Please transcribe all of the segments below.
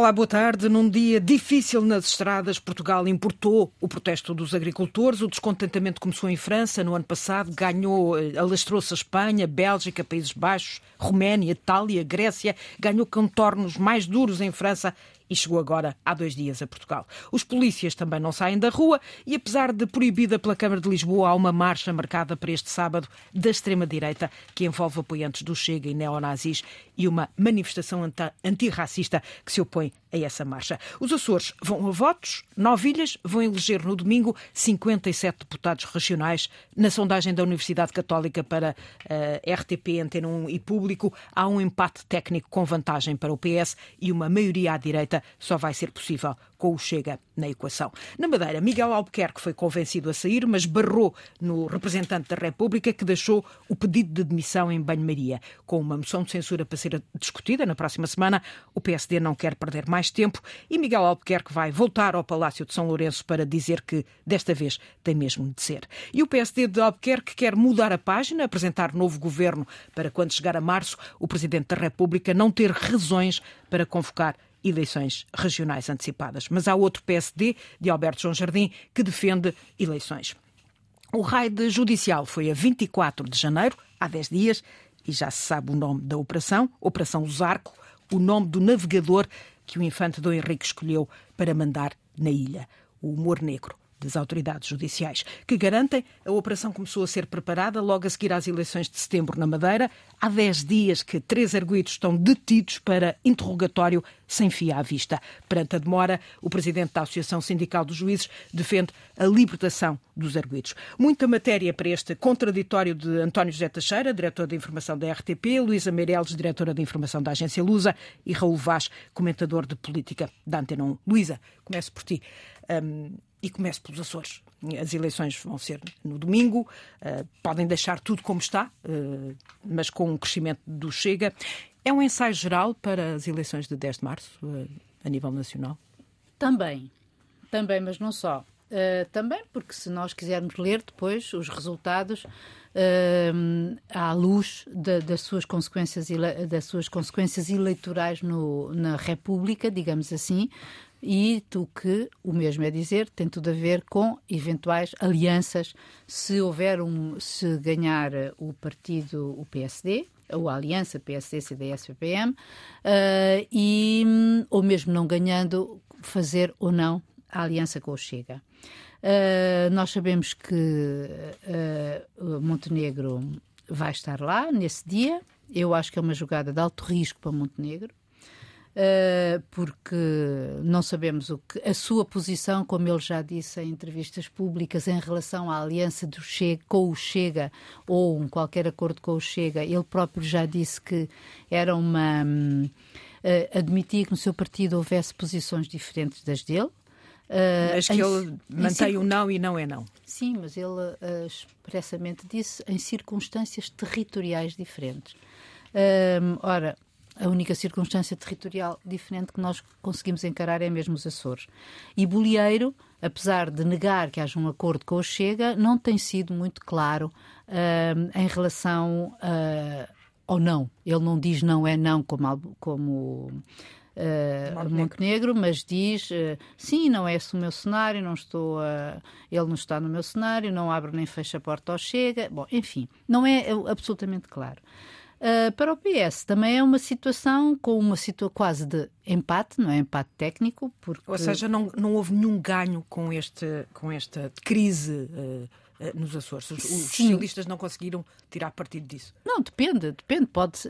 Olá, boa tarde. Num dia difícil nas estradas, Portugal importou o protesto dos agricultores. O descontentamento começou em França no ano passado, ganhou, eh, alastrou-se a Espanha, Bélgica, Países Baixos, Roménia, Itália, Grécia, ganhou contornos mais duros em França e chegou agora há dois dias a Portugal. Os polícias também não saem da rua e, apesar de proibida pela Câmara de Lisboa, há uma marcha marcada para este sábado da extrema-direita que envolve apoiantes do Chega e neonazis e uma manifestação antirracista que se opõe a essa marcha. Os Açores vão a votos, nove ilhas vão eleger no domingo 57 deputados regionais. Na sondagem da Universidade Católica para uh, eh, RTP, Antena 1 e Público, há um empate técnico com vantagem para o PS e uma maioria à direita só vai ser possível com o Chega na equação. Na Madeira, Miguel Albuquerque foi convencido a sair, mas barrou no representante da República que deixou o pedido de demissão em banho-maria. Com uma moção de censura para ser discutida na próxima semana, o PSD não quer perder mais tempo e Miguel Albuquerque vai voltar ao Palácio de São Lourenço para dizer que desta vez tem mesmo de ser. E o PSD de Albuquerque quer mudar a página, apresentar novo governo para quando chegar a março o Presidente da República não ter razões para convocar eleições regionais antecipadas. Mas há outro PSD, de Alberto João Jardim, que defende eleições. O raio judicial foi a 24 de janeiro, há 10 dias, e já se sabe o nome da operação, Operação Zarco, o nome do navegador que o infante Dom Henrique escolheu para mandar na ilha, o humor negro das autoridades judiciais, que garantem a operação começou a ser preparada logo a seguir às eleições de setembro na Madeira. Há 10 dias que três arguídos estão detidos para interrogatório sem fia à vista. Perante a demora, o presidente da Associação Sindical dos Juízes defende a libertação dos arguídos. Muita matéria para este contraditório de António José Teixeira, diretor de informação da RTP, Luísa Meireles, diretora de informação da agência Lusa e Raul Vaz, comentador de política da Antena 1. Luísa, começo por ti. Um, e começo pelos Açores. As eleições vão ser no domingo, uh, podem deixar tudo como está, uh, mas com um crescimento do Chega. É um ensaio geral para as eleições de 10 de março, uh, a nível nacional? Também, também, mas não só. também porque se nós quisermos ler depois os resultados à luz de, das, suas consequências, das suas consequências eleitorais no, na República, digamos assim, e do que o mesmo é dizer tem tudo a ver com eventuais alianças se houver um se ganhar o partido o PSD ou a aliança PSD CDS PPM uh, e ou mesmo não ganhando fazer ou não a aliança com o Chega. Uh, nós sabemos que uh, Montenegro vai estar lá nesse dia. Eu acho que é uma jogada de alto risco para Montenegro porque não sabemos o que a sua posição, como ele já disse em entrevistas públicas, em relação à aliança do Chega, com o Chega ou um qualquer acordo com o Chega, ele próprio já disse que era uma. Um, uh, admitia que no seu partido houvesse posições diferentes das dele. Uh, mas que em, ele mantém o não e não é não. Sim, mas ele expressamente disse em circunstâncias territoriais diferentes. Ora, a única circunstância territorial diferente que nós conseguimos encarar é mesmo os Açores. E Bolieiro, apesar de negar que haja um acordo com o Chega, não tem sido muito claro uh, em relação uh, ao não. Ele não diz não é não como, como Uh, Montenegro, mas diz uh, sim, não é esse o meu cenário, não estou a, ele não está no meu cenário, não abre nem fecha a porta ao chega. Bom, enfim, não é absolutamente claro. Uh, para o PS também é uma situação com uma situação quase de empate, não é empate técnico, porque... Ou seja, não, não houve nenhum ganho com, este, com esta crise uh, uh, nos Açores. Os, os socialistas não conseguiram tirar partido disso. Não, depende, depende, pode...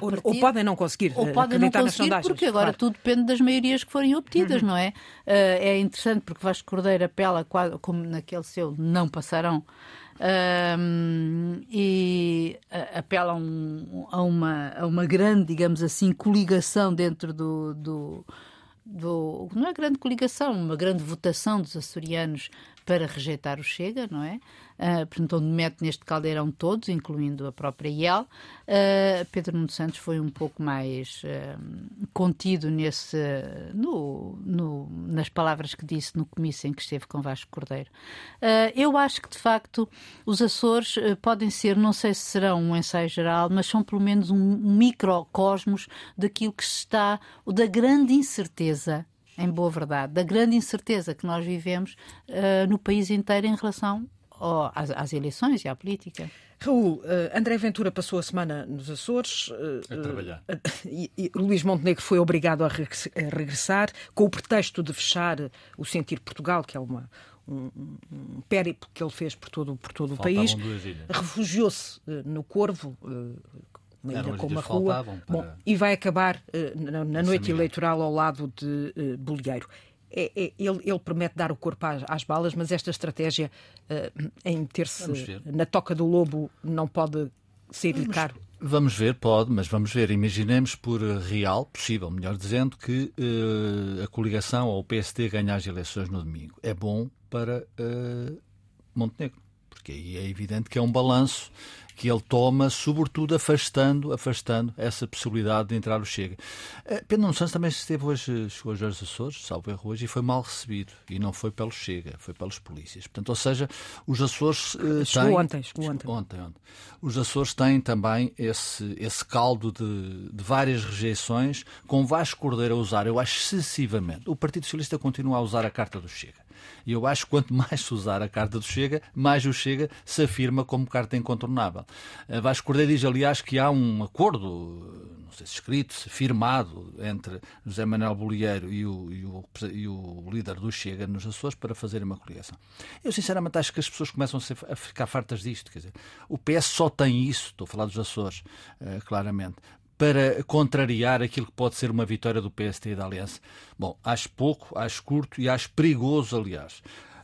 Ou, ou, podem não conseguir ou podem não conseguir porque agora claro. tudo depende das maiorias que forem obtidas, uhum. não é? Uh, é interessante porque Vasco Cordeiro apela como naquele seu não passarão um, e apelam a uma, a uma grande, digamos assim, coligação dentro do, do do, não é grande coligação, uma grande votação dos açorianos para rejeitar o Chega, não é? Uh, portanto, onde mete neste caldeirão todos, incluindo a própria IEL. Uh, Pedro Nuno Santos foi um pouco mais uh, contido nesse, no, no, nas palavras que disse no comício em que esteve com Vasco Cordeiro. Eu acho que, de facto, os Açores podem ser, não sei se serão um ensaio geral, mas são pelo menos um microcosmos daquilo que está, da grande incerteza em boa verdade, da grande incerteza que nós vivemos uh, no país inteiro em relação ao, às, às, eleições e à política. Raul, uh, André Ventura passou a semana nos Açores. Uh, a trabalhar. e, e Luís Montenegro foi obrigado a, regressar com o pretexto de fechar o Sentir Portugal, que é uma, um, um périplo que ele fez por todo, por todo o país. Refugiou-se no Corvo, uma ilha com uma rua. Para... Bom, e vai acabar uh, na, na noite eleitoral ao lado de uh, Bolieiro. É, é, ele, ele, promete dar o corpo às, às balas, mas esta estratégia uh, em meter-se na toca do lobo não pode ser-lhe caro. Vamos ver, pode, mas vamos ver. Imaginemos por real, possível, melhor dizendo, que uh, a coligação ou o PSD ganhe as eleições no domingo. É bom para uh, Montenegro, porque aí é evidente que é um balanço que ele toma, sobretudo afastando, afastando essa possibilidade de entrar o Chega. Eh, Pedro Nuno Santos também esteve hoje, chegou hoje aos Açores, salvo erro hoje, e foi mal recebido. E não foi pelo Chega, foi pelos polícias. Portanto, ou seja, os Açores uh, têm... Ontem, ontem. ontem. Ontem, Os Açores têm também esse, esse caldo de, de várias rejeições, com Vasco Cordeiro a usar, eu acho, excessivamente. O Partido Socialista continua a usar a carta do Chega. E eu acho que quanto mais se usar a carta do Chega, mais o Chega se afirma como carta incontornável. Vasco Cordeiro diz, aliás, que há um acordo, não sei se escrito, se firmado, entre José Manuel Bolieiro e o, e, o, e o, líder do Chega nos Açores para fazer uma coligação. Eu, sinceramente, acho que as pessoas começam a, ficar fartas disto. Quer dizer, o PS só tem isso, estou a falar dos Açores, uh, claramente, para contrariar aquilo que pode ser uma vitória do PST e da Aliança? Bom, acho pouco, acho curto e acho perigoso, aliás.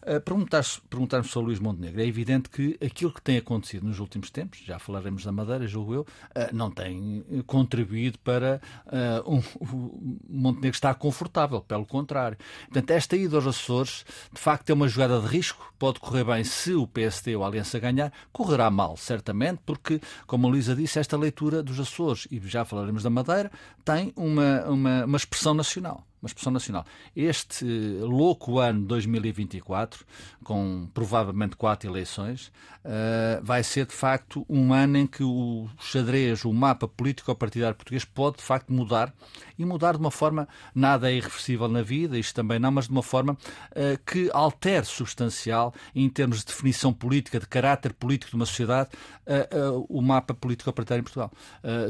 Uh, Perguntar-me perguntar ao Luís Montenegro, é evidente que aquilo que tem acontecido nos últimos tempos, já falaremos da Madeira, julgo eu, uh, não tem contribuído para uh, um, o Montenegro estar confortável, pelo contrário. Portanto, esta ida aos Açores, de facto, é uma jogada de risco, pode correr bem se o PSD ou a Aliança ganhar, correrá mal, certamente, porque, como a Luísa disse, esta leitura dos Açores, e já falaremos da Madeira, tem uma, uma, uma expressão nacional uma expressão nacional. Este louco ano 2024, com provavelmente quatro eleições, uh, vai ser de facto um ano em que o xadrez, o mapa político-partidário português pode de facto mudar e mudar de uma forma nada é irreversível na vida, isto também não, mas de uma forma uh, que altere substancial em termos de definição política, de caráter político de uma sociedade, uh, o mapa político-partidário em Portugal.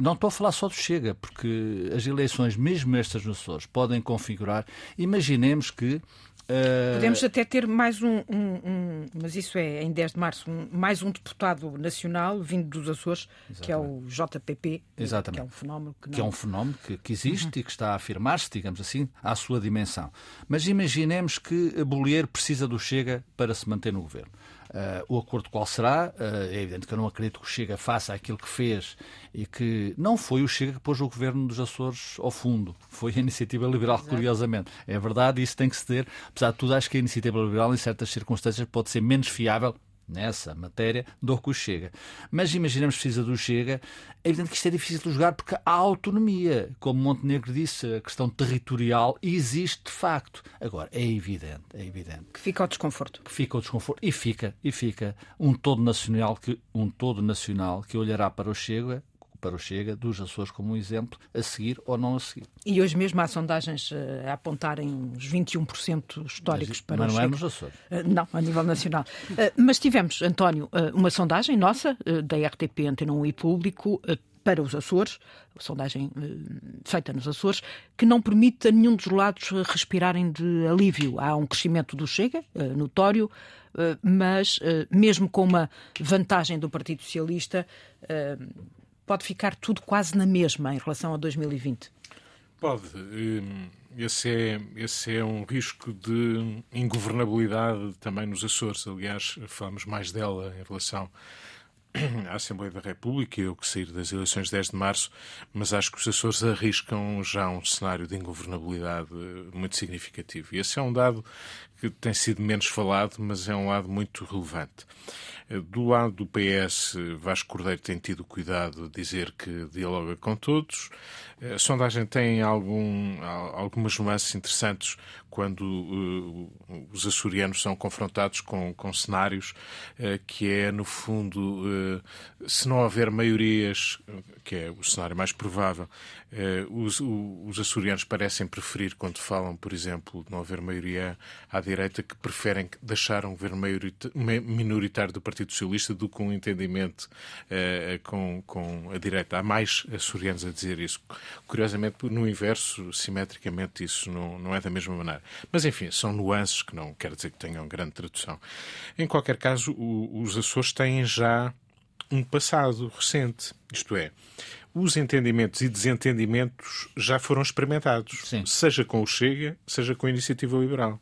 não estou a falar só do Chega, porque as eleições, mesmo estas nos Açores, podem configurar. Imaginemos que Uh... Podemos até ter mais um, um, um, mas isso é em 10 de março, um, mais um deputado nacional vindo dos Açores, Exatamente. que é o JPP, Exatamente. que é um fenómeno que, não... que, é um fenómeno que, que existe uhum. e que está a afirmar-se, digamos assim, à sua dimensão. Mas imaginemos que Bolieiro precisa do Chega para se manter no governo. Uh, o acordo qual será? Uh, é evidente que eu não acredito que o Chega faça aquilo que fez e que não foi o Chega que pôs o governo dos Açores ao fundo. Foi a Iniciativa Liberal, Exato. curiosamente. É verdade, isso tem que se ter. Apesar de tudo, acho que a Iniciativa Liberal, em certas circunstâncias, pode ser menos fiável nessa matéria do que o Chega. Mas imaginemos que precisa do Chega. É evidente que isto é difícil de jogar porque há autonomia. Como Montenegro disse, a questão territorial existe de facto. Agora, é evidente, é evidente. Que fica o desconforto. Que fica o desconforto. E fica, e fica um todo nacional que, um todo nacional que olhará para o Chega para o Chega dos Açores como um exemplo a seguir ou não a seguir. E hoje mesmo há sondagens eh, a apontarem uns 21% históricos mas, para mas o não é nos Açores. Eh, não, a nível nacional. Eh, mas tivemos, António, uma sondagem nossa, da RTP Antena 1 e Público, para os Açores, sondagem feita nos Açores, que não permite a nenhum dos lados respirarem de alívio. Há um crescimento do Chega, notório, mas mesmo com uma vantagem do Partido Socialista, pode ficar tudo quase na mesma em relação a 2020? Pode. Hum, esse é, esse é um risco de ingovernabilidade também nos Açores. Aliás, falamos mais dela em relação à Assembleia da República e o que sair das eleições de 10 de março, mas acho que os Açores arriscam já um cenário de ingovernabilidade muito significativo. E esse é um dado que tem sido menos falado, mas é um lado muito relevante. Do lado do PS, Vasco Cordeiro tem tido cuidado de dizer que dialoga com todos. A sondagem tem algum, algumas nuances interessantes quando uh, os açorianos são confrontados com, com cenários uh, que é, no fundo, uh, se não houver maiorias, que é o cenário mais provável, os, os açorianos parecem preferir, quando falam, por exemplo, de não haver maioria à direita, que preferem deixar um governo minoritário do Partido Socialista do que um entendimento com, com a direita. Há mais açorianos a dizer isso. Curiosamente, no inverso, simetricamente, isso não, não é da mesma maneira. Mas, enfim, são nuances que não quer dizer que tenham grande tradução. Em qualquer caso, os Açores têm já um passado recente, isto é, os entendimentos e desentendimentos já foram experimentados, Sim. seja com o Chega, seja com a Iniciativa Liberal.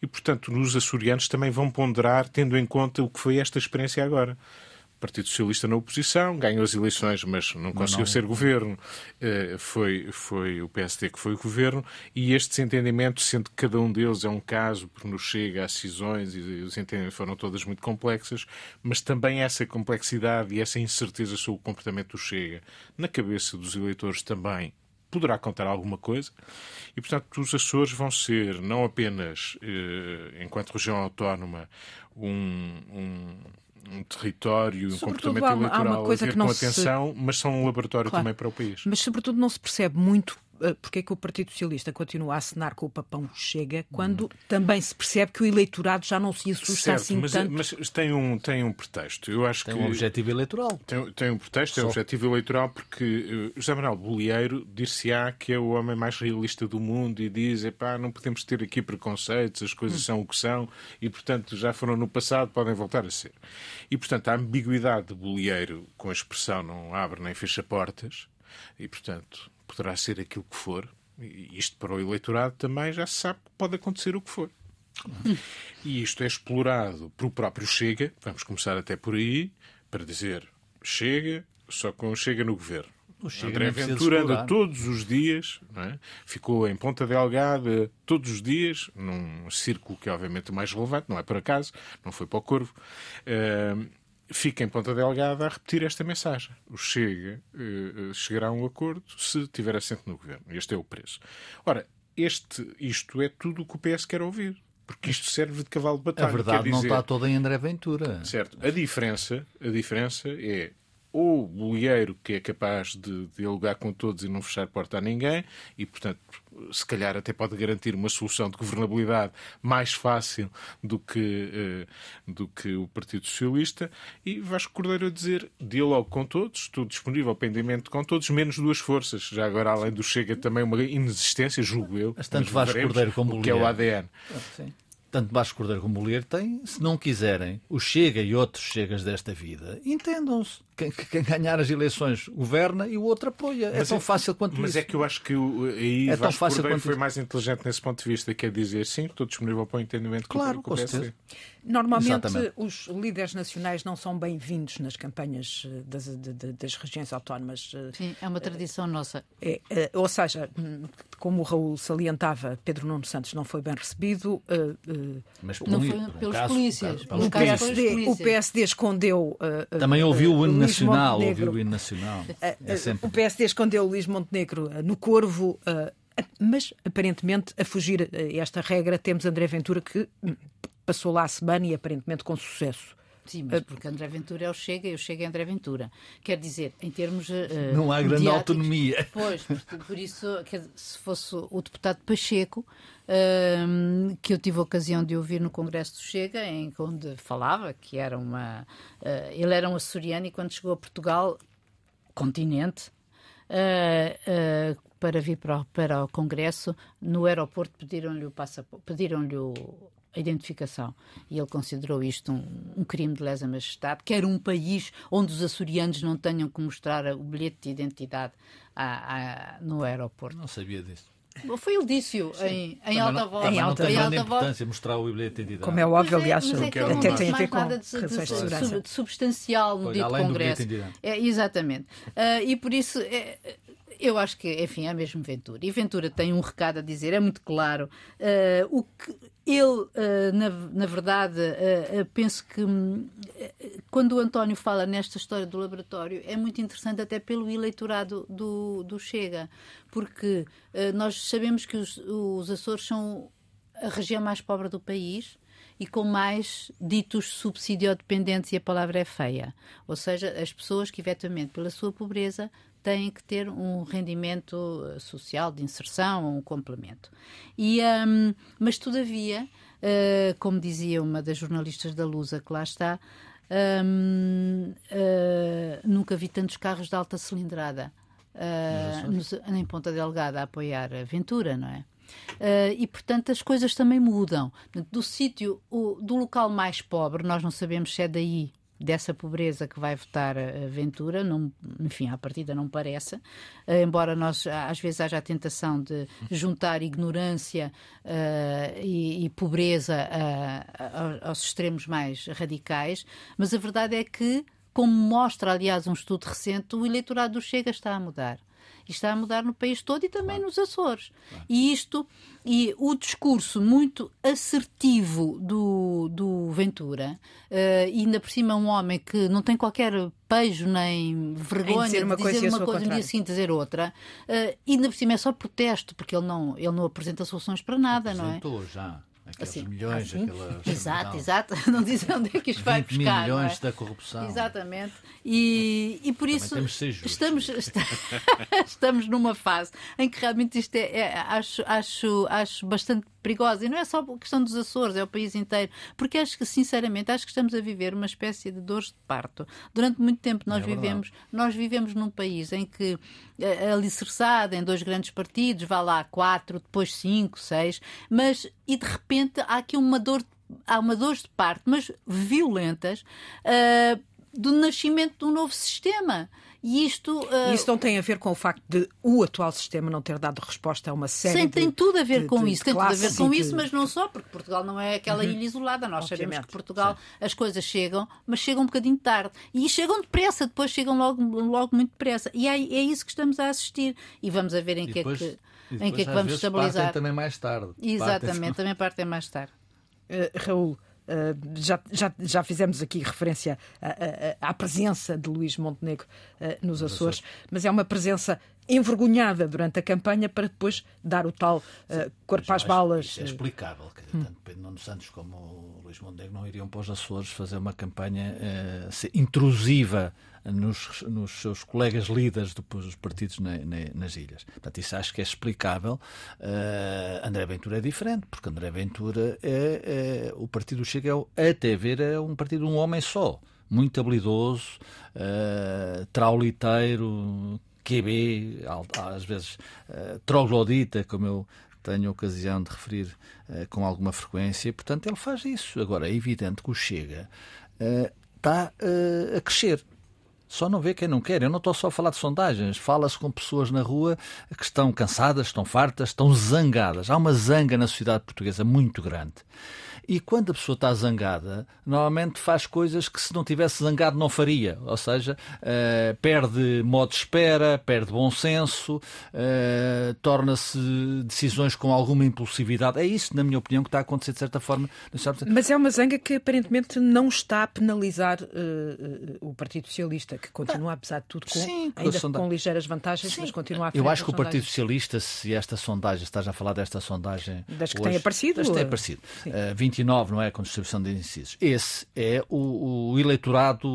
E, portanto, nos açorianos também vão ponderar, tendo em conta o que foi esta experiência agora. Partido Socialista na oposição, ganhou as eleições, mas não conseguiu não. ser governo. Uh, foi, foi o PSD que foi o governo, e estes entendimentos, sendo que cada um deles é um caso, porque nos chega às decisões, e os entendimentos foram todas muito complexas, mas também essa complexidade e essa incerteza sobre o comportamento do Chega na cabeça dos eleitores também poderá contar alguma coisa. E, portanto, os Açores vão ser, não apenas, eh, enquanto região autónoma, um, um um território, um comportamento há, eleitoral há uma coisa a ver que não com atenção, se... mas são um laboratório claro. também para o país. Mas, sobretudo, não se percebe muito porque é que o Partido Socialista continua a assinar com o papão Chega, quando hum. também se percebe que o eleitorado já não se assusta certo, assim mas, tanto. Mas tem um, tem um pretexto. Eu acho tem que um objetivo eleitoral. Tem, tem um pretexto, Só. é um objetivo eleitoral, porque uh, José Manuel Bolieiro dir-se-á que é o homem mais realista do mundo e diz, epá, não podemos ter aqui preconceitos, as coisas hum. são o que são e, portanto, já foram no passado, podem voltar a ser. E, portanto, a ambiguidade de Bolieiro com a expressão não abre nem fecha portas e, portanto, poderá ser aquilo que for, isto para o eleitorado também já se sabe que pode acontecer o que for. E isto é explorado pelo próprio Chega, vamos começar até por aí, para dizer Chega, só com Chega no governo. André Ventura anda todos os dias, é? ficou em Ponta Delgada todos os dias, num círculo que é obviamente mais relevante, não é por acaso, não foi para o Corvo. Uh, fica em Ponta Delgada a repetir esta mensagem. O Chega uh, chegará a um acordo se tiver assento no governo. Este é o preço. Ora, este, isto é tudo o que o PS quer ouvir. Porque isto serve de cavalo de batalha. A verdade dizer, não está toda em André Ventura. Certo. A diferença, a diferença é ou bolieiro que é capaz de dialogar com todos e não fechar porta a ninguém, e, portanto, se calhar até pode garantir uma solução de governabilidade mais fácil do que, uh, do que o Partido Socialista, e Vasco Cordeiro a dizer diálogo com todos, estou disponível para pendimento com todos, menos duas forças. Já agora, além do Chega, também uma inexistência, julgo eu. Mas tanto Vasco Cordeiro como o que é o ADN. Ah, sim tanto Vasco Cordeiro como Mulher têm, se não quiserem, o Chega e outros Chegas desta vida, entendam-se. Quem, quem, ganhar as eleições governa e o outro apoia. É mas é tão é, fácil quanto mas isso. Mas é que eu acho que aí é tão fácil Cordeiro foi isso. mais inteligente nesse ponto de vista, quer dizer, sim, estou disponível para o entendimento claro, com o PSD. Normalmente Exatamente. os líderes nacionais não são bem-vindos nas campanhas eh, das, de, das regiões autónomas. Eh, sim, é uma tradição nossa. É, é, ou seja, hum, como o Raul salientava, Pedro Nuno Santos não foi bem recebido. Mas não foi pelos caso, polícias. o, PSD, o PSD escondeu. Também ouviu o nacional. Ouviu o hino nacional. É sempre... O PSD escondeu o Luís Montenegro no Corvo. Mas, aparentemente, a fugir a esta regra, temos André Ventura que hum, passou lá a semana e aparentemente com sucesso. Sim, mas porque André Ventura é o Chega e o Chega é André Ventura. Quer dizer, em termos. Uh, não há grande autonomia. Pois, por, por isso, se fosse o deputado Pacheco, uh, que eu tive a ocasião de ouvir no Congresso do Chega, em onde falava que era uma. Uh, ele era um açoriano e quando chegou a Portugal, continente, para vir para o, para o Congresso, no aeroporto pediram-lhe o passaporte, pediram-lhe o a identificação. E ele considerou isto um, um crime de lesa majestade, quer um país onde os açorianos não tenham que mostrar o bilhete de identidade a, a, no aeroporto. Não sabia disso. Foi ele disse-o em, em alta voz. Em alta, em alta voz. mostrar o bilhete de identidade. Como é óbvio, é, aliás, é que até tem a ver com nada de, de, de, de substancial no pois, dito Congresso. É, exatamente. Uh, e por isso. É, eu acho que, enfim, é mesmo Ventura. E Ventura tem um recado a dizer, é muito claro. Uh, o que ele, uh, na, na verdade, uh, penso que um, quando o António fala nesta história do laboratório, é muito interessante até pelo eleitorado do, do Chega, porque nós sabemos que os, os Açores são a região mais pobre do país e com mais ditos subsidiodependentes, e a palavra é feia. Ou seja, as pessoas que, efetivamente, pela sua pobreza, têm que ter um rendimento eh, social de inserção, um complemento. E, um, mas, todavia, uh, como dizia uma das jornalistas da Lusa que lá está, um, uh, eh, nunca vi tantos carros de alta cilindrada uh, nos, em Ponta Delgada a apoiar a Ventura, não é? Uh, e, portanto, as coisas também mudam. Do sítio, do local mais pobre, nós não sabemos se é daí dessa pobreza que vai votar Ventura, não, enfim, à partida não parece, uh, embora nós às vezes haja a tentação de juntar ignorância uh, e, e, pobreza aos extremos mais radicais, mas a verdade é que, como mostra, aliás, um estudo recente, o eleitorado do Chega está a mudar. E está a mudar no país todo e também claro. nos Açores. Claro. E isto, e o discurso muito assertivo do, do Ventura, uh, ainda por cima um homem que não tem qualquer pejo nem vergonha dizer uma de coisa, dizer uma coisa no dia seguinte dizer outra, uh, ainda por cima é só protesto, porque ele não, ele não apresenta soluções para nada, não é? já. Aqueles assim, milhões, assim? aquela... Exato, exato. Não dizem onde é que isto vai buscar. milhões é? da corrupção. Exatamente. E, e por isso estamos, estamos numa fase em que realmente isto é, é, acho, acho, acho bastante perigosa. E não é só a questão dos Açores, é o país inteiro. Porque acho que, sinceramente, acho que estamos a viver uma espécie de dores de parto. Durante muito tempo nós, é vivemos, nós vivemos num país em que, eh, alicerçado em dois grandes partidos, vá lá quatro, depois cinco, seis, mas e de repente há aqui uma dor há uma dor de parto, mas violentas, uh, do nascimento de um novo sistema. E isto. Uh... Isso não tem a ver com o facto de o atual sistema não ter dado resposta a uma série Sim, de. tem tudo a ver de, com de, isso. Tem tudo a ver com isso, mas não só, porque Portugal não é aquela uhum. ilha isolada. Nós Obviamente. sabemos que Portugal Sim. as coisas chegam, mas chegam um bocadinho tarde. E chegam depressa, depois chegam logo, logo muito depressa. E é, é isso que estamos a assistir. E vamos a ver em que depois, é que. Em que é que vamos estabilizar? também mais tarde. Exatamente, partem... também partem mais tarde. Uh, Raul, já, já, já fizemos aqui referência à, à, à presença de Luís Montenegro uh, nos Açores, mas é uma presença envergonhada durante a campanha para depois dar o tal uh, corpo às balas. Isso é explicável. Hum. Tanto Pedro Nuno Santos como o Luís Montenegro não iriam para os Açores fazer uma campanha intrusiva nos, nos seus colegas líderes dos partidos na, na, nas ilhas. Portanto, isso acho que é explicável. Uh, André Ventura é diferente, porque André Ventura é, é o partido Chega até ver é um partido de um homem só, muito habilidoso, uh, trauliteiro, QB, às vezes uh, troglodita, como eu tenho ocasião de referir uh, com alguma frequência. Portanto, ele faz isso. Agora, é evidente que o Chega uh, está uh, a crescer. Só não vê quem não quer. Eu não estou só a falar de sondagens. Fala-se com pessoas na rua que estão cansadas, estão fartas, estão zangadas. Há uma zanga na sociedade portuguesa muito grande. E quando a pessoa está zangada, normalmente faz coisas que se não tivesse zangado não faria. Ou seja, uh, perde modo de espera, perde bom senso, uh, torna-se decisões com alguma impulsividade. É isso, na minha opinião, que está a acontecer de certa forma. Mas é uma zanga que aparentemente não está a penalizar uh, o Partido Socialista, que continua, apesar de tudo, com, Sim, ainda sonda... com ligeiras vantagens, Sim. mas continua a Eu acho que o Partido Socialista, se esta sondagem, estás a falar desta sondagem. Das que hoje, tem aparecido. Das que tem aparecido. Uh, 20 29, não é? Com distribuição de incisos. Esse é o, o, eleitorado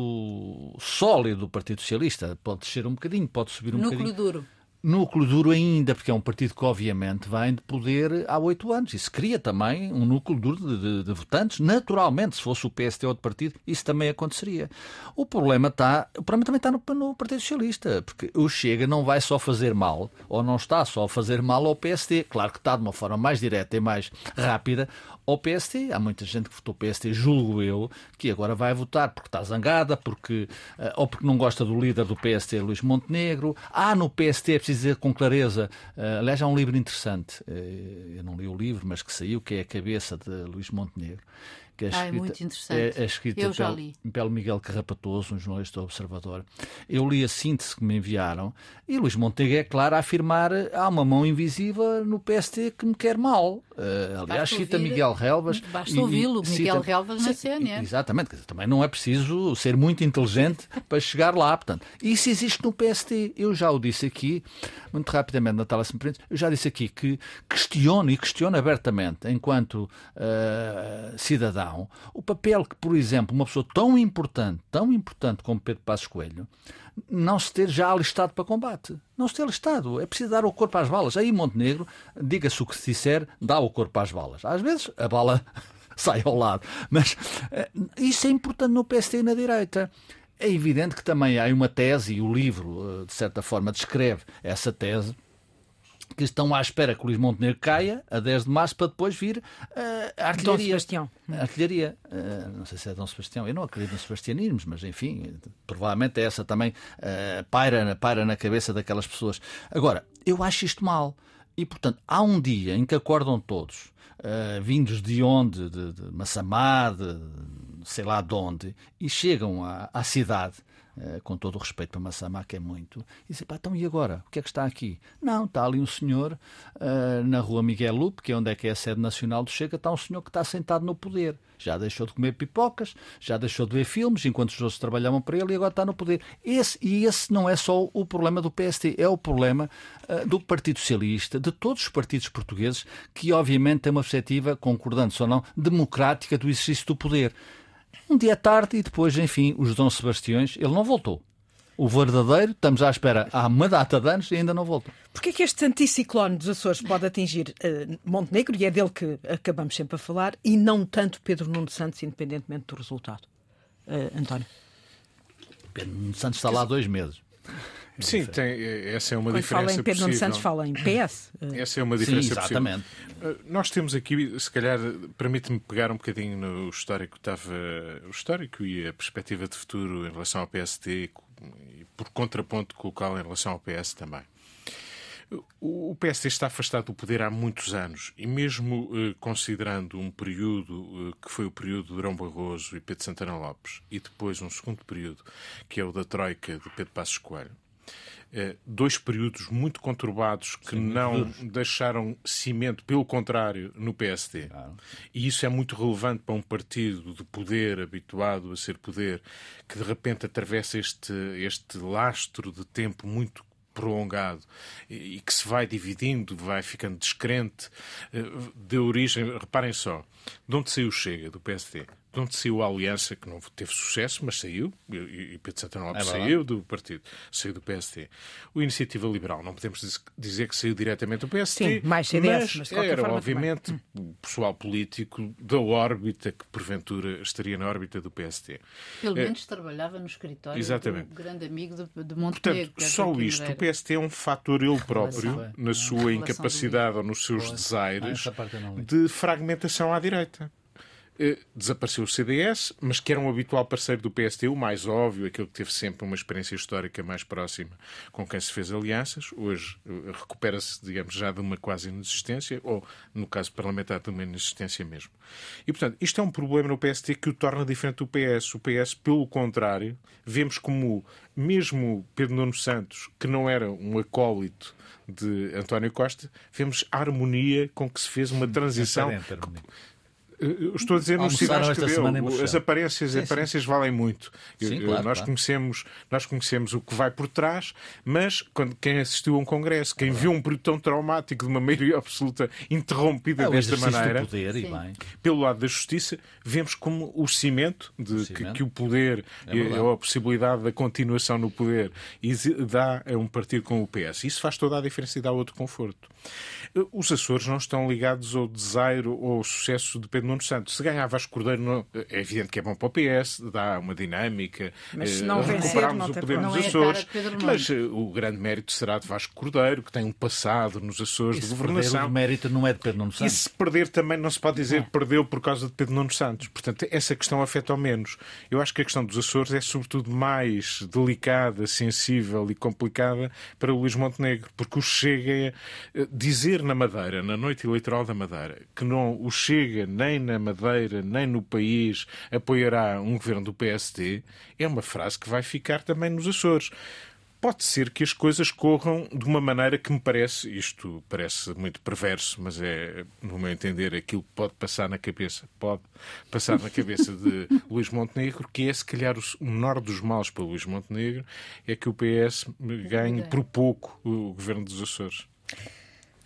sólido do Partido Socialista. Pode descer um bocadinho, pode subir um Núcleo bocadinho. Núcleo duro núcleo duro ainda, porque é um partido que obviamente vem de poder há oito anos. Isso cria também um núcleo duro de, de, de, votantes. Naturalmente, se fosse o PST outro partido, isso também aconteceria. O problema está, o problema também está no, no, Partido Socialista, porque o Chega não vai só fazer mal, ou não está só a fazer mal ao PST. Claro que está de uma forma mais direta e mais rápida ao PST. Há muita gente que votou PST, julgo eu, que agora vai votar porque está zangada, porque, uh, ou porque não gosta do líder do PST, Luís Montenegro. Há no PST, é preciso dizer com clareza. Uh, aliás, há um livro interessante, uh, eu não li o livro, mas que saiu, que é A Cabeça de Luís Montenegro que é escrita, ah, é muito interessante. É, é escrita Eu já li. pelo Miguel Carrapatoso, um jornalista do Observador. Eu li a síntese que me enviaram e Luís Montego é claro a afirmar há uma mão invisível no PST que me quer mal. Uh, aliás, basta cita ouvir, Miguel Relvas. Basta ouvi-lo, Miguel cita, Relvas na CNN. Exatamente, também não é preciso ser muito inteligente para chegar lá. Portanto, isso existe no PST. Eu já o disse aqui, muito rapidamente, Natália, se me permite, eu já disse aqui que questiono e questiono abertamente, enquanto uh, cidadão o papel que, por exemplo, uma pessoa tão importante, tão importante como Pedro Passos Coelho, não se ter já alistado para combate. Não se ter alistado. É preciso dar o corpo às balas. Aí Montenegro, diga-se o que se disser, dá o corpo às balas. Às vezes a bala sai ao lado. Mas eh, isso é importante no PST e na direita. É evidente que também há uma tese, e o livro, eh, de certa forma, descreve essa tese, que estão à espera que o Luís Montenegro caia a 10 de março para depois vir uh, a artilharia. Dom Sebastião. A artilharia. Uh, não sei se é Dom Sebastião. Eu não acredito no sebastianismos, mas enfim, provavelmente é essa também uh, paira, paira na cabeça daquelas pessoas. Agora, eu acho isto mal. E, portanto, há um dia em que acordam todos, uh, vindos de onde? De, de Massamá, de sei lá de onde, e chegam à, à cidade eh, com todo o respeito para Massamá, que é muito, e dizem, pá, então e agora? O que é que está aqui? Não, está ali um senhor uh, na rua Miguel Lupe, que é onde é que é a sede nacional do Chega, está um senhor que está sentado no poder. Já deixou de comer pipocas, já deixou de ver filmes, enquanto os outros trabalhavam para ele e agora está no poder. Esse, e esse não é só o problema do PST, é o problema uh, do Partido Socialista, de todos os partidos portugueses, que obviamente têm uma perspectiva, concordando ou não, democrática do exercício do poder. Um dia tarde e depois, enfim, os Dom Sebastiões, ele não voltou. O verdadeiro, estamos à espera há uma data de anos e ainda não voltou. Porquê que este anticiclone dos Açores pode atingir uh, Montenegro, e é dele que acabamos sempre a falar, e não tanto Pedro Nuno Santos, independentemente do resultado? Uh, António? Pedro Nuno Santos está lá há dois meses. Sim, tem, essa é uma Quando diferença. Fala em Pedro Nuno Santos, fala em PS. Essa é uma diferença Sim, exatamente. Possível. Eh, nós temos aqui, se calhar, permite-me pegar um bocadinho no histórico, estava, o histórico e a perspectiva de futuro em relação ao PST e, por contraponto, colocá-lo em relação ao PS também. O PSD está afastado do poder há muitos anos e, mesmo eh, considerando um período eh, que foi o período de Durão Barroso e Pedro Santana Lopes, e depois um segundo período, que é o da Troika de Pedro Passos Coelho, eh, dois períodos muito conturbados que Sim, não deixaram cimento, pelo contrário, no PSD. Claro. E isso é muito relevante para um partido de poder, habituado a ser poder, que de repente atravessa este, este lastro de tempo muito prolongado e que se vai dividindo, vai ficando descrente, eh, de origem. Reparem só, de onde saiu Chega, do PSD? De onde saiu a aliança, que não teve sucesso, mas saiu, e Pedro Santana Lopes é saiu do partido, saiu do PST. O Iniciativa Liberal, não podemos dizer que saiu diretamente do PST, Sim, mais CDS, mas, mas era, obviamente, também. o pessoal político da órbita que, porventura, estaria na órbita do PST. Pelo é, menos trabalhava no escritório Exatamente. do grande amigo de, de Montenegro. Portanto, só isto, o PST é um fator ele próprio, na sua incapacidade ou nos seus desaires, de fragmentação à direita. Eh, desapareceu o CDS, mas que era um habitual parceiro do PST, o mais óbvio, aquele que teve sempre uma experiência histórica mais próxima com quem se fez alianças. Hoje eh, recupera-se, digamos, já de uma quase inexistência, ou, no caso parlamentar, de uma inexistência mesmo. E, portanto, isto é um problema no PST que o torna diferente do PS. O PS, pelo contrário, vemos como, mesmo Pedro Nuno Santos, que não era um acólito de António Costa, vemos a harmonia com que se fez uma transição. Estou a dizer nos sinais que deu. As aparências, sim, aparências sim. valem muito. Sim, claro, nós, claro. Conhecemos, nós conhecemos o que vai por trás, mas quando, quem assistiu a um congresso, quem viu um período tão traumático de uma maioria absoluta interrompida é, desta maneira, poder, pelo lado da justiça, vemos como o cimento de o cimento. Que, que, o poder é ou a possibilidade da continuação no poder dá a um partido com o PS. Isso faz toda a diferença e dá outro conforto. Os Açores não estão ligados ao desaire ou ao sucesso de Pedro Nuno Santos. Se ganhar Vasco Cordeiro, não, é evidente que é bom para o PS, dá uma dinâmica. Mas se não vencer, recuperarmos não o poder nos Não é Açores. Mas eh, o grande mérito será de Vasco Cordeiro, que tem um passado nos Açores de governação. o mérito não é de Pedro Nuno E Santos. se perder também não se pode dizer que perdeu por causa de Pedro Nuno Santos. Portanto, essa questão afeta ao menos. Eu acho que a questão dos Açores é sobretudo mais delicada, sensível e complicada para o Luís Montenegro, porque o Chega eh, dizer na Madeira, na noite eleitoral da Madeira, que não o Chega nem na Madeira nem no país apoiará um governo do PSD, é uma frase que vai ficar também nos Açores pode ser que as coisas corram de uma maneira que me parece, isto parece muito perverso, mas é, no meu entender, aquilo que pode passar na cabeça, pode passar na cabeça de Luís Montenegro, que é se calhar o menor dos males para Luís Montenegro, é que o PS ganhe por pouco o governo dos Açores.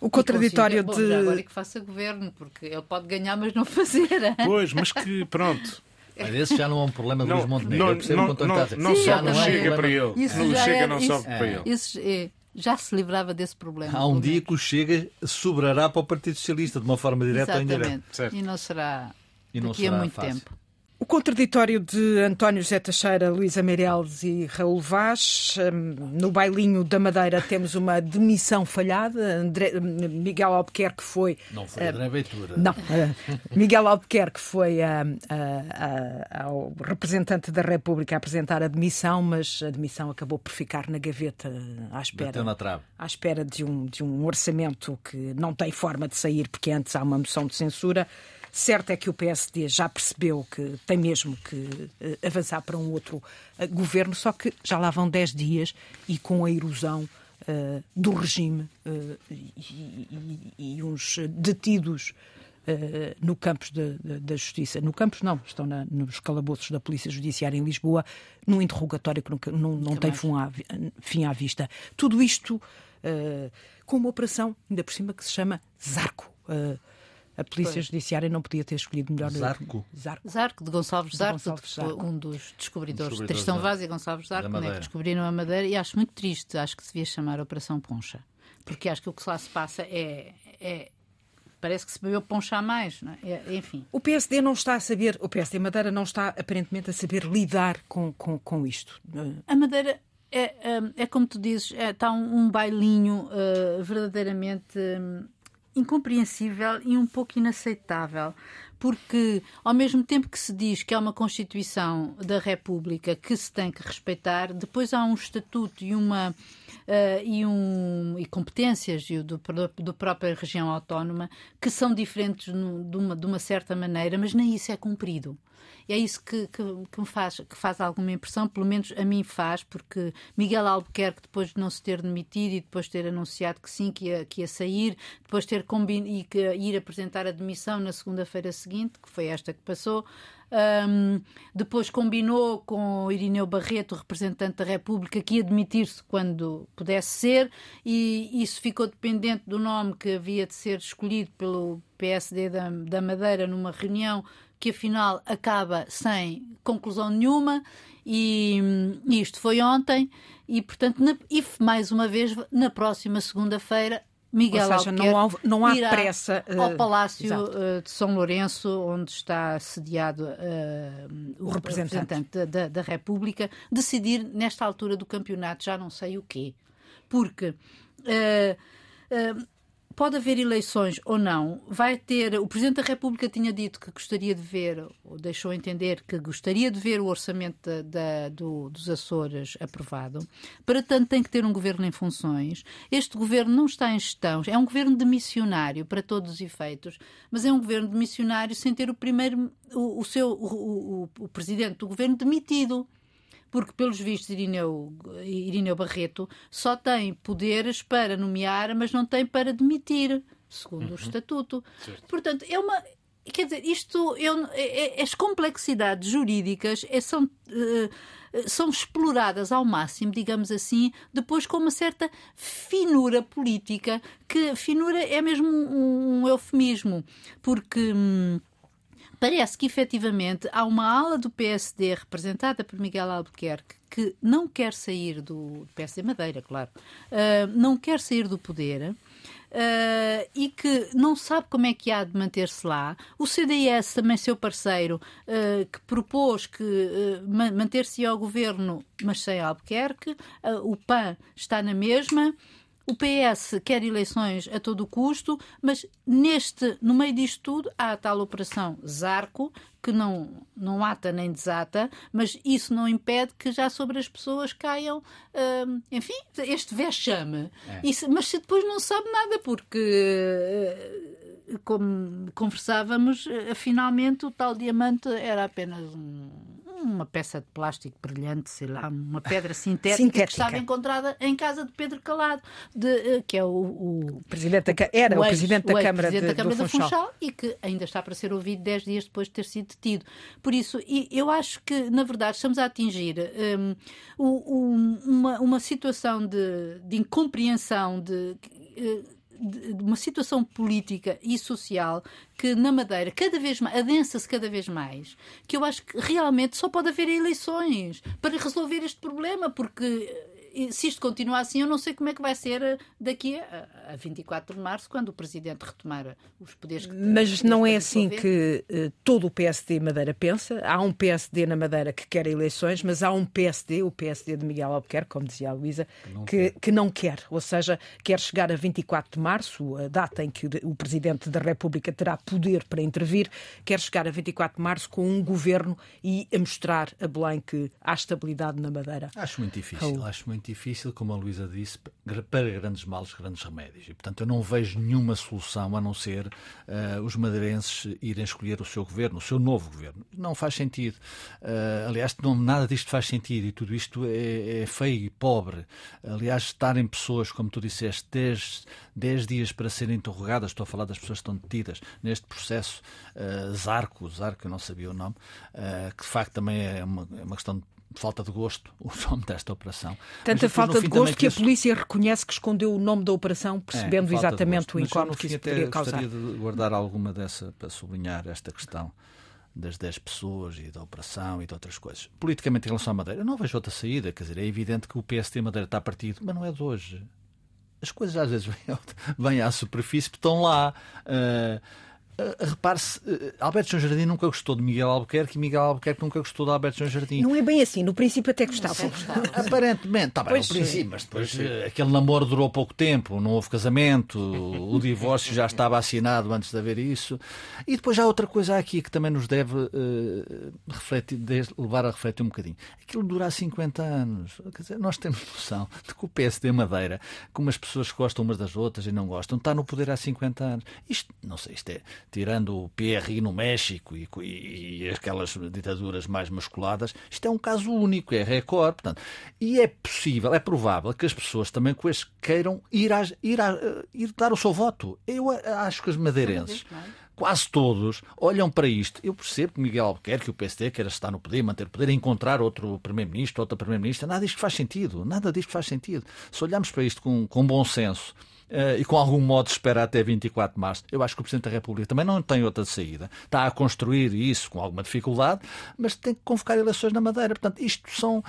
O contraditório E considera- Bom, agora é de. que faça governo, porque ele pode ganhar, mas não fazer. Pois, mas que pronto. Mas esse já não é um problema do Não, Luís Montenegro. não, Eu percebo não, o que o António não, a não Sim, não não é chega problema- para ele. Isso Não já chega, é- não isso- sobe para ele. Isso, é, já se livrava desse problema. Há um dia que o Chega sobrará para o Partido Socialista, de uma forma direta ou indireta. Exatamente. Certo. E não será E não daqui a será muito fácil. tempo. O contraditório de António José Teixeira, Luísa Meireles e Raul Vaz. Hum, No bailinho da Madeira temos uma demissão falhada. André, Miguel Albuquerque foi. Não foi André Ventura. Não, eh, Miguel Albuquerque foi ao representante da República a apresentar a demissão, mas a demissão acabou por ficar na gaveta à espera na trave. à espera de um, de um orçamento que não tem forma de sair, porque antes há uma moção de censura. Certo é que o PSD já percebeu que tem mesmo que eh, avançar para um outro eh, governo, só que já lá vão 10 dias e com a erosão eh, do regime eh, e, e- e uns detidos eh, no campos da, Justiça. No campos não, estão na- nos calabouços da Polícia Judiciária em Lisboa, num interrogatório que nunca- não, não tem fim à, fim à vista. Tudo isto eh, com uma operação, ainda por cima, que se chama Zarco. Eh, a Polícia Pois. Judiciária não podia ter escolhido melhor. Zarco? Zarco. Zarco, de Gonçalves De Zarco, Gonçalves de- Zarco. um dos descobridores, Descobridores Tristão da- Vaz e Gonçalves Zarco, né, que descobriram a Madeira, e acho muito triste, acho que se devia chamar Operação Poncha, porque acho que o que lá se passa é. é- parece que se bebeu poncha a mais, não é? É- enfim. O PSD não está a saber, o PSD Madeira não está aparentemente a saber lidar com, com, com isto. A Madeira é, hum, é como tu dizes, é, está um, um bailinho uh, verdadeiramente hum, incompreensível e um pouco inaceitável. Porque, ao mesmo tempo que se diz que há uma Constituição da República que se tem que respeitar, depois há um estatuto e uma. uh, e, um, e competências e do, do própria região autónoma que são diferentes no- de, uma, de uma certa maneira, mas nem isso é cumprido. E é isso que, que, que me faz, que faz alguma impressão, pelo menos a mim faz, porque Miguel Albuquerque, depois de não se ter demitido e depois de ter anunciado que sim, que ia, que ia sair, depois de ter combin... e que ir apresentar a demissão na segunda-feira seguinte, que foi esta que passou, hum, depois combinou com Irineu Barreto, representante da República, que ia demitir-se quando pudesse ser, e isso ficou dependente do nome que havia de ser escolhido pelo PSD da, da Madeira numa reunião que afinal acaba sem conclusão nenhuma e hum, isto foi ontem e portanto na- e mais uma vez na próxima segunda-feira Miguel Ou seja, não há- não há pressa, eh, ao Palácio exato. eh, de São Lourenço onde está sediado eh, o, representante. representante da, da- República decidir nesta altura do campeonato já não sei o quê porque eh, eh, pode haver eleições ou não, vai ter. O Presidente da República tinha dito que gostaria de ver, ou deixou entender que gostaria de ver o orçamento da- da- do- dos Açores aprovado. Para tanto, tem que ter um governo em funções. Este governo não está em gestão, é um governo de missionário para todos os efeitos, mas é um governo de missionário sem ter o primeiro, o, o seu, o, o- o presidente do governo demitido porque, pelos vistos, Irineu, Irineu Barreto só tem poderes para nomear, mas não tem para demitir, segundo o Estatuto. Portanto, é uma. Quer dizer, isto. Eu, é- é- as complexidades jurídicas é- são. eh, são exploradas ao máximo, digamos assim, depois com uma certa finura política, que finura é mesmo um, um eufemismo, porque hum, Parece que efetivamente há uma ala do PSD representada por Miguel Albuquerque que não quer sair do PSD Madeira, claro, ah, não quer sair do poder, uh, e que não sabe como é que há de manter-se lá. O CDS, também seu parceiro, uh, que propôs que uh, manter-se ao governo, mas sem Albuquerque. o PAN está na mesma. O PS quer eleições a todo custo, mas neste, no meio disto tudo, há a tal operação Zarco, que não, não ata nem desata, mas isso não impede que já sobre as pessoas caiam, hum, enfim, este vexame. É. Isso, mas se depois não sabe nada, porque, hum, como conversávamos, eh, finalmente o tal diamante era apenas um uma peça de plástico brilhante, sei lá, uma pedra sintética, sintética. que estava encontrada em casa de Pedro Calado, de, eh, que é o, o presidente da, era o, presidente da Câmara, presidente de, da Câmara do Funchal. Funchal e que ainda está para ser ouvido dez dias depois de ter sido detido. Por isso, eu acho que, na verdade, estamos a atingir um, um, uma, uma situação de, de incompreensão, de uh, de uma situação política e social que na Madeira cada vez mais adensa-se cada vez mais, que eu acho que realmente só pode haver eleições para resolver este problema, porque se isto continuar assim, eu não sei como é que vai ser eh, daqui a, a 24 de março, quando o Presidente retomar os poderes que Mas não é assim que uh, todo o PSD Madeira pensa. Há um PSD na Madeira que quer eleições, mas há um PSD, o PSD de Miguel Albuquerque, como dizia a Luísa, que, que, não quer. Ou seja, quer chegar a 24 de março, a data em que o, o Presidente da República terá poder para intervir, quer chegar a 24 de março com um governo e a mostrar a Belém que há estabilidade na Madeira. Acho muito difícil, acho muito difícil, como a Luísa disse, para grandes males, grandes remédios. E, portanto, eu não vejo nenhuma solução a não ser uh, os madeirenses irem escolher o seu governo, o seu novo governo. Não faz sentido. Uh, aliás, não, nada disto faz sentido e tudo isto é, é, feio e pobre. Aliás, estarem pessoas, como tu disseste, 10, 10 dias para serem interrogadas, estou a falar das pessoas que estão detidas neste processo, uh, Zarco, Zarco, eu não sabia o nome, que de facto também é uma, é uma questão de falta de gosto o nome desta operação. Tanta falta de gosto que a polícia reconhece que escondeu o nome da operação, percebendo é, exatamente o incómodo que isso poderia causar. Gostaria de guardar alguma dessa para sublinhar esta questão das 10 pessoas e da operação e de outras coisas. Politicamente, em relação à Madeira, eu não vejo outra saída. Quer dizer, é evidente que o PSD Madeira está partido, mas não é de hoje. As coisas às vezes vêm, vêm à superfície, estão lá. Uh, repare-se, uh, Alberto João Jardim nunca gostou de Miguel Albuquerque e Miguel Albuquerque nunca gostou de Alberto João Jardim. Não é bem assim, no princípio até gostava. Aparentemente, está bem, pois, no princípio, mas depois uh, aquele namoro durou pouco tempo, não houve casamento, o divórcio já estava assinado antes de haver isso. E depois há outra coisa aqui que também nos deve uh, refletir, levar a refletir um bocadinho. Aquilo dura 50 anos. Quer dizer, nós temos noção de que o PSD Madeira, como as pessoas gostam umas das outras e não gostam, está no poder há 50 anos. Isto, não sei, isto é tirando o PRI no México e, e, e, aquelas ditaduras mais masculadas, isto é um caso único, é recorde. Portanto, e é possível, é provável que as pessoas também com este queiram ir, a, ir, a, ir dar o seu voto. Eu acho que os madeirenses quase todos olham para isto. Eu percebo que Miguel Albuquerque, o PSD, quer estar no poder, manter o poder, encontrar outro Primeiro-Ministro, outra Primeira-Ministra. Nada disto faz sentido. Nada disto faz sentido. Se olharmos para isto com, com bom senso e com algum modo espera até 24 de março. Eu acho que o Presidente da República também não tem outra saída. Está a construir isso com alguma dificuldade, mas tem que convocar eleições na Madeira. Portanto, isto são, uh,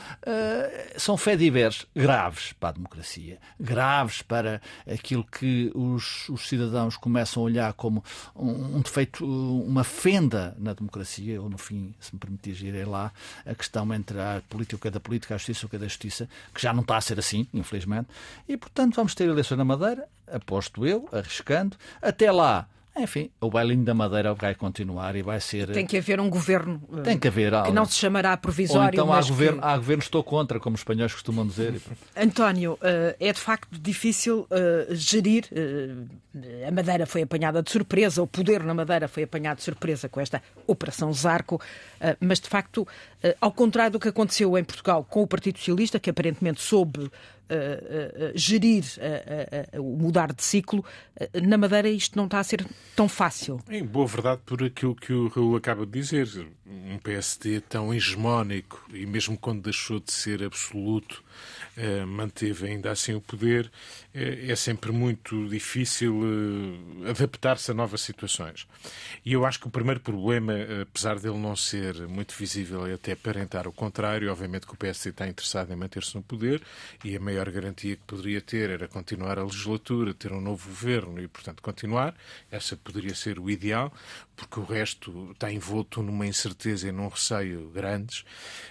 são fediveres graves para a democracia, graves para aquilo que os, os cidadãos começam a olhar como um, um, defeito, uma fenda na democracia, ou no fim, se me permitir irei lá, a questão entre a política da política, a justiça o que é da justiça, que já não está a ser assim, infelizmente. E, portanto, vamos ter eleições na Madeira aposto eu, arriscando. Até lá, enfim, o bailinho da Madeira vai continuar e vai ser. Tem que haver um governo Tem que, haver que não se chamará provisório. Ou então há, governo, que... há governo estou contra, como os espanhóis costumam dizer. António, eh, é de facto difícil eh, gerir. Eh, a Madeira foi apanhada de surpresa, o poder na Madeira foi apanhado de surpresa com esta Operação Zarco, mas de facto, ao contrário do que aconteceu em Portugal com o Partido Socialista, que aparentemente soube gerir o mudar de ciclo, na Madeira isto não está a ser tão fácil. Em boa verdade, por aquilo que o Raul acaba de dizer, um PSD tão hegemónico e mesmo quando deixou de ser absoluto, manteve ainda assim o poder, eh, é sempre muito difícil eh, adaptar-se a novas situações. E eu acho que o primeiro problema, apesar dele não ser muito visível e até aparentar o contrário, obviamente que o PSD está interessado em manter-se no poder e a maior garantia que poderia ter era continuar a legislatura, ter um novo governo e, portanto, continuar. Essa poderia ser o ideal, porque o resto está envolto numa incerteza e num receio grandes.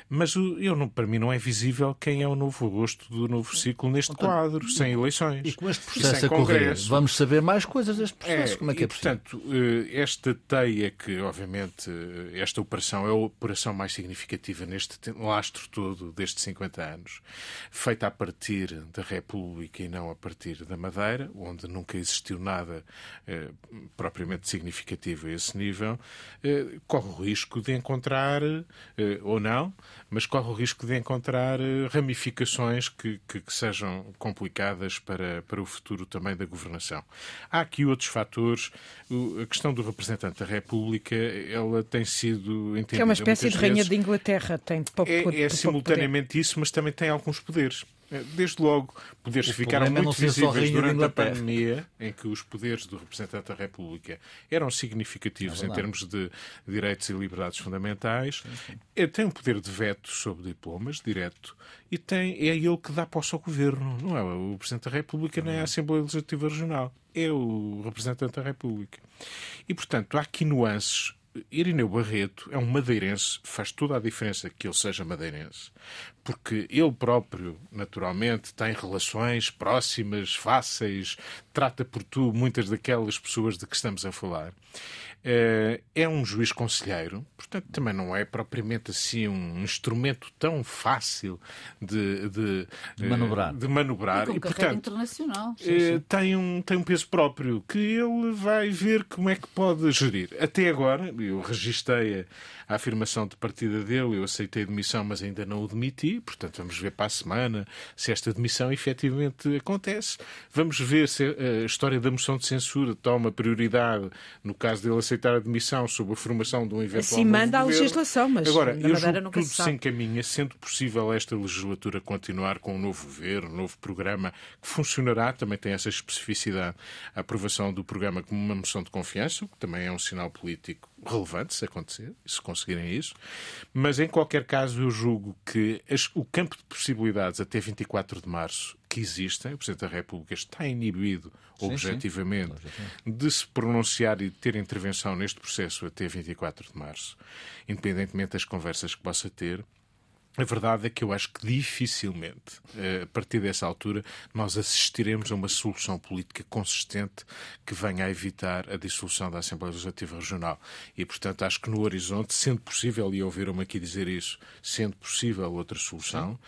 Mas eu, não, para mim não é visível quem é o novo rosto do novo ciclo neste quadro, sem eleições. E com este processo a correr, vamos saber mais coisas deste processo. É, Como é que é? Portanto, eh, esta teia que, obviamente, eh, esta operação é a operação mais significativa neste lastro todo destes 50 anos, feita a partir da República e não a partir da Madeira, onde nunca existiu nada eh, propriamente significativo a esse nível, eh, corre o risco de encontrar, eh, ou não, mas corre o risco de encontrar eh, ramificações que, que, que, sejam complicadas para, para o futuro também da governação. Há aqui outros fatores. A questão do representante da República, ela tem sido entendida. Que é uma espécie de rainha de Inglaterra, tem pouco É, é simultaneamente poder. isso, mas também tem alguns poderes. É, desde logo, poderes que ficaram é muito visíveis durante a pandemia, em que os poderes do representante da República eram significativos é em termos de direitos e liberdades fundamentais. Sim. É, tem um poder de veto sobre diplomas, direto, e tem, é ele que dá posse ao governo. Não é o Presidente da República, nem a Assembleia Legislativa Regional. É o representante da República. E, portanto, há aqui nuances Irineu Barreto é um madeirense, faz toda a diferença que ele seja madeirense, porque ele próprio, naturalmente, tem relações próximas, fáceis, trata por tu muitas daquelas pessoas de que estamos a falar. Eh, é um juiz conselheiro, portanto, também não é propriamente assim um instrumento tão fácil de, de, de manobrar. De manobrar. E, e portanto, internacional. Eh, tem, um, tem um peso próprio que ele vai ver como é que pode gerir. Até agora, eu registrei a afirmação de partida dele, eu aceitei a demissão, mas ainda não o demiti, portanto vamos ver para a semana se esta demissão efetivamente acontece. Vamos ver se a história da moção de censura toma prioridade no caso dele aceitar a demissão sob a formação de um eventual Assim manda a legislação, mas Agora, eu que tudo se, se encaminha, sendo possível esta legislatura continuar com um novo governo, um novo programa que funcionará, também tem essa especificidade, a aprovação do programa como uma moção de confiança, que também é um sinal político relevante se acontecer, se conseguirem isso. Mas, em qualquer caso, eu julgo que as, o campo de possibilidades até 24 de março que existem, o Presidente da República está inibido sim, objetivamente sim. de se pronunciar e ter intervenção neste processo até 24 de março, independentemente das conversas que possa ter. A verdade é que eu acho que dificilmente, eh, a partir dessa altura, nós assistiremos a uma solução política consistente que venha a evitar a dissolução da Assembleia Legislativa Regional. E, portanto, acho que no horizonte, sendo possível, e ouviram-me aqui dizer isso, sendo possível outra solução,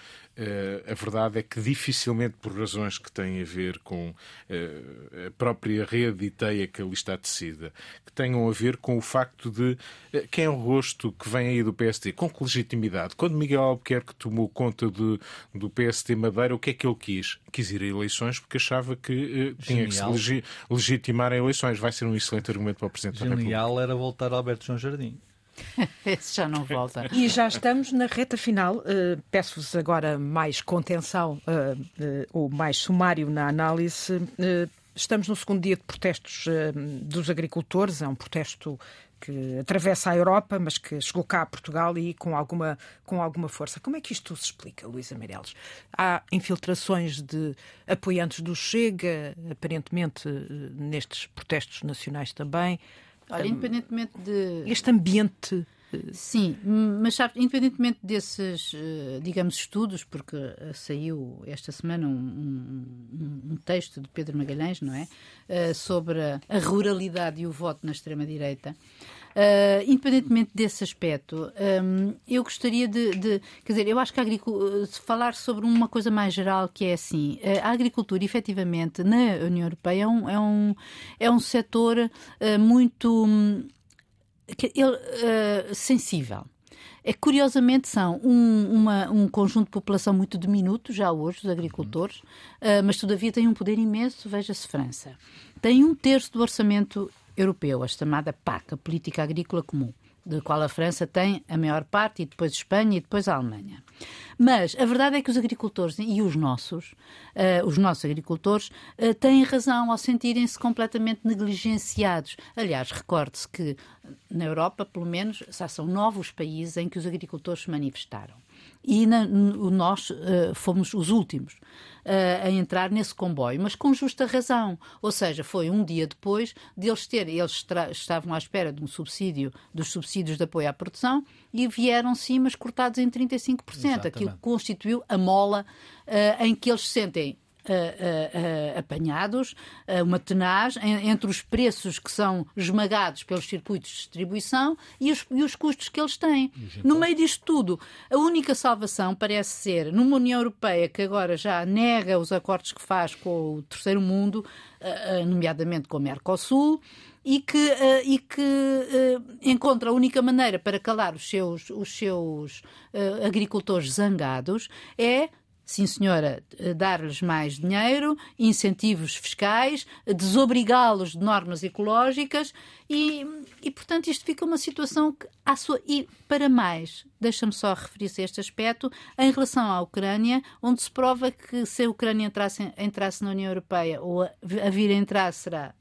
a verdade é que dificilmente, por razões que têm a ver com uh, a própria rede e teia que ali está tecida, que tenham a ver com o facto de uh, quem é o rosto que vem aí do PSD, com que legitimidade? Quando Miguel Albuquerque tomou conta de, do PSD Madeira, o que é que ele quis? Quis ir a eleições porque achava que tinha que se legi legitimar em eleições. Vai ser um excelente argumento para o Presidente Genial da República. Genial era voltar a Alberto João Jardim. Esse já não volta. E já estamos na reta final. Uh, Peço-vos agora mais contenção uh, uh, ou mais sumário na análise. estamos no segundo dia de protestos dos agricultores. É um protesto que atravessa a Europa, mas que chegou cá a Portugal e com alguma, com alguma força. Como é que isto se explica, Luísa Meireles? Há infiltrações de apoiantes do Chega, aparentemente nestes protestos nacionais também. Olha, independentemente de. Este ambiente. Sim, mas sabe, independentemente desses, eh, digamos, estudos, porque eh, saiu esta semana um, um, um texto de Pedro Magalhães, não é? Eh, sobre a ruralidade e o voto na extrema-direita. Uh, independentemente desse aspecto, um, eu gostaria de, de, Quer dizer, eu acho que a agricultura. falar sobre uma coisa mais geral que é assim: a agricultura, efetivamente, na União Europeia é um, é um, é um setor uh, muito. Sensível. É, curiosamente, são um, uma, um conjunto de população muito diminuto, já hoje, os agricultores, uh, mas todavia têm um poder imenso. Veja-se França. Tem um terço do orçamento europeu, a chamada PAC, a Política Agrícola Comum. do qual a França tem a maior parte, e depois Espanha e depois a Alemanha. Mas a verdade é que os agricultores e os nossos, uh, os nossos agricultores, uh, têm razão ao sentirem-se completamente negligenciados. Aliás, recorde-se que na Europa, pelo menos, já são novos países em que os agricultores se manifestaram e na, nós uh, fomos os últimos uh, a entrar nesse comboio, mas com justa razão. Ou seja, foi um dia depois de eles terem, eles estavam à espera de um subsídio, dos subsídios de apoio à produção, e vieram sim, mas cortados em 35%. Exatamente. Aquilo constituiu a mola uh, em que eles sentem uh, uh, apanhados, uma tenagem entre os preços que são esmagados pelos circuitos de distribuição e os, e os custos que eles têm. No meio disto tudo, a única salvação parece ser numa União Europeia que agora já nega os acordos que faz com o terceiro mundo, nomeadamente com o Mercosul, e que, uh, e que uh, encontra a única maneira para calar os seus, os seus uh, agricultores zangados é sim senhora, dar-lhes mais dinheiro, incentivos fiscais, desobrigá-los de normas ecológicas e, e, portanto, isto fica uma situação que, à sua, e para mais, deixa-me só referir-se a este aspecto, em relação à Ucrânia, onde se prova que se a Ucrânia entrasse, entrasse na União Europeia ou a, a vir a entrar será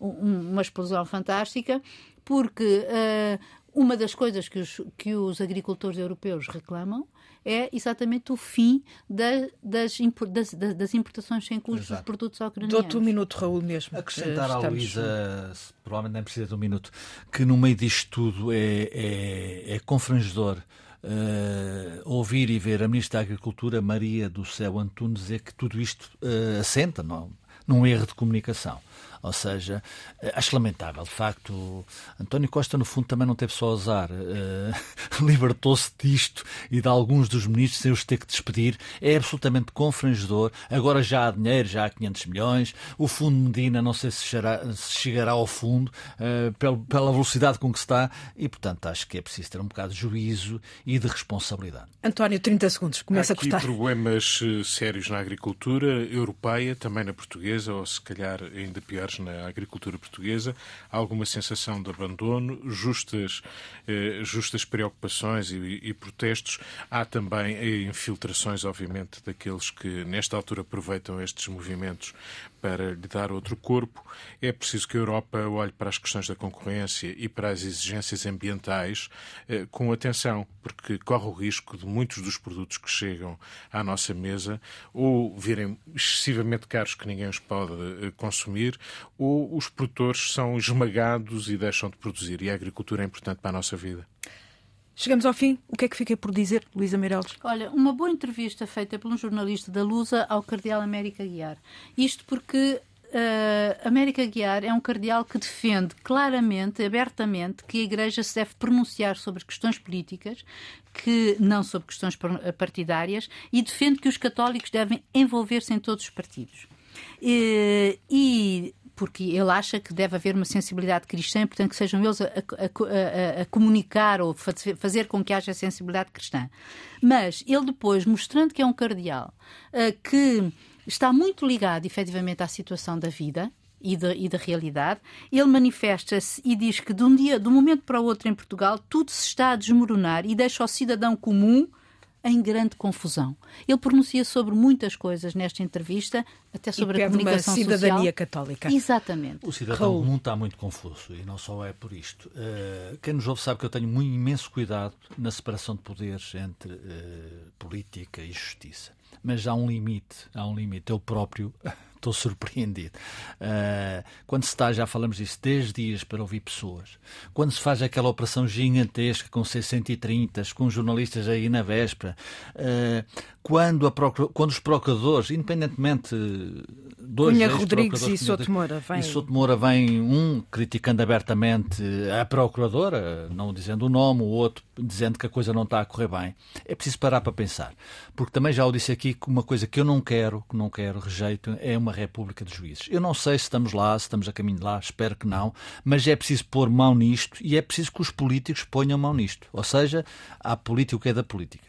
um, uma explosão fantástica, porque uh, uma das coisas que os, que os agricultores europeus reclamam é exatamente o fim da, das, das, das, importações sem custos Exato. dos produtos ucranianos. Dou-te um minuto, Raul, mesmo. Acrescentar à Luísa, provavelmente nem precisa de um minuto, que no meio disto tudo é, é, é confrangedor. Uh, ouvir e ver a Ministra da Agricultura, Maria do Céu Antunes, dizer que tudo isto uh, assenta não, num erro de comunicação. Ou seja, eh, acho lamentável. De facto, António Costa, no fundo, também não teve só azar. Uh, Libertou-se disto e de alguns dos ministros sem os ter que despedir. É absolutamente confrangedor. Agora já há dinheiro, já há 500 milhões. O Fundo Medina, não sei se chegará, se chegará ao fundo uh, pela velocidade com que está. E, portanto, acho que é preciso ter um bocado de juízo e de responsabilidade. António, 30 segundos. Começa há aqui a cortar. problemas sérios na agricultura europeia, também na portuguesa, ou se calhar ainda pior na agricultura portuguesa, alguma sensação de abandono, justas, eh, justas preocupações e, e, protestos. Há também eh, infiltrações, obviamente, daqueles que nesta altura aproveitam estes movimentos para lhe dar outro corpo. É preciso que a Europa olhe para as questões da concorrência e para as exigências ambientais eh, com atenção, porque corre o risco de muitos dos produtos que chegam à nossa mesa ou virem excessivamente caros que ninguém os pode eh, consumir, ou os produtores são esmagados e deixam de produzir. E a agricultura é importante para a nossa vida. Chegamos ao fim. O que é que fiquei por dizer, Luísa Meireles? Olha, uma boa entrevista feita por um jornalista da Lusa ao cardeal América Guiar. Isto porque uh, América Guiar é um cardeal que defende claramente, abertamente, que a Igreja se deve pronunciar sobre questões políticas, que não sobre questões partidárias, e defende que os católicos devem envolver-se em todos os partidos. Uh, e porque ele acha que deve haver uma sensibilidade cristã, portanto, que sejam eles a, a, a, a comunicar ou fazer, com que haja sensibilidade cristã. Mas ele depois, mostrando que é um cardeal, uh, que está muito ligado efetivamente à situação da vida, e da, e da, realidade, ele manifesta-se e diz que de um dia, de um momento para o outro em Portugal, tudo se está a desmoronar e deixa o cidadão comum em grande confusão. Ele pronuncia sobre muitas coisas nesta entrevista, até sobre e a comunicação uma cidadania social. católica. Exatamente. O cidadão comum está muito confuso e não só é por isto. Uh, quem nos ouve sabe que eu tenho muito imenso cuidado na separação de poderes entre uh, política e justiça. Mas há um limite, há um limite. Eu próprio estou surpreendido. Uh, quando se está, já falamos disso, 10 dias para ouvir pessoas. Quando se faz aquela operação gigantesca com 630, com jornalistas aí na véspera. Uh, quando, a quando os procuradores, independentemente dois Cunha Rodrigues e Souto Moura vem... E Souto Moura vem um criticando abertamente a procuradora, não dizendo o nome, o outro dizendo que a coisa não está a correr bem. É preciso parar para pensar. Porque também já o disse aqui que uma coisa que eu não quero, que não quero, rejeito, é uma república de juízes. Eu não sei se estamos lá, se estamos a caminho de lá, espero que não, mas é preciso pôr mão nisto e é preciso que os políticos ponham mão nisto. Ou seja, há política que é da política.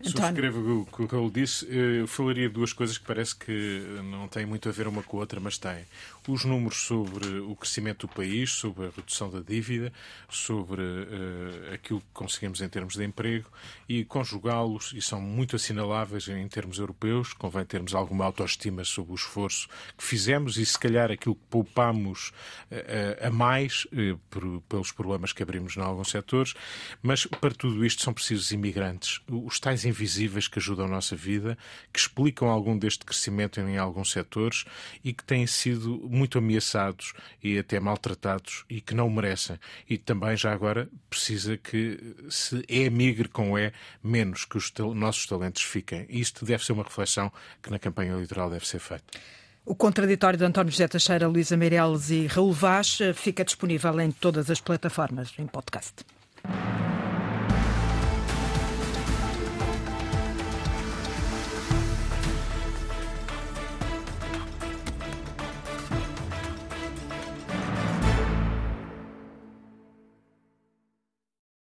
Subscrevo o que o Raul disse. Eu falaria de duas coisas que parece que não têm muito a ver uma com a outra, mas têm. Os números sobre o crescimento do país, sobre a redução da dívida, sobre uh, aquilo que conseguimos em termos de emprego e conjugá-los, e são muito assinaláveis em termos europeus, convém termos alguma autoestima sobre o esforço que fizemos e, se calhar, aquilo que poupamos uh, a mais uh, por, pelos problemas que abrimos em alguns setores, mas para tudo isto são precisos imigrantes, os tais invisíveis que ajudam a nossa vida, que explicam algum deste crescimento em alguns setores e que têm sido muito ameaçados e até maltratados e que não merecem. E também, já agora, precisa que se é migre com é, menos que os nossos talentos fiquem. Isto deve ser uma reflexão que na campanha eleitoral deve ser feita. O contraditório de António José Teixeira, Luísa Meireles e Raul Vaz eh, fica disponível em todas as plataformas em podcast.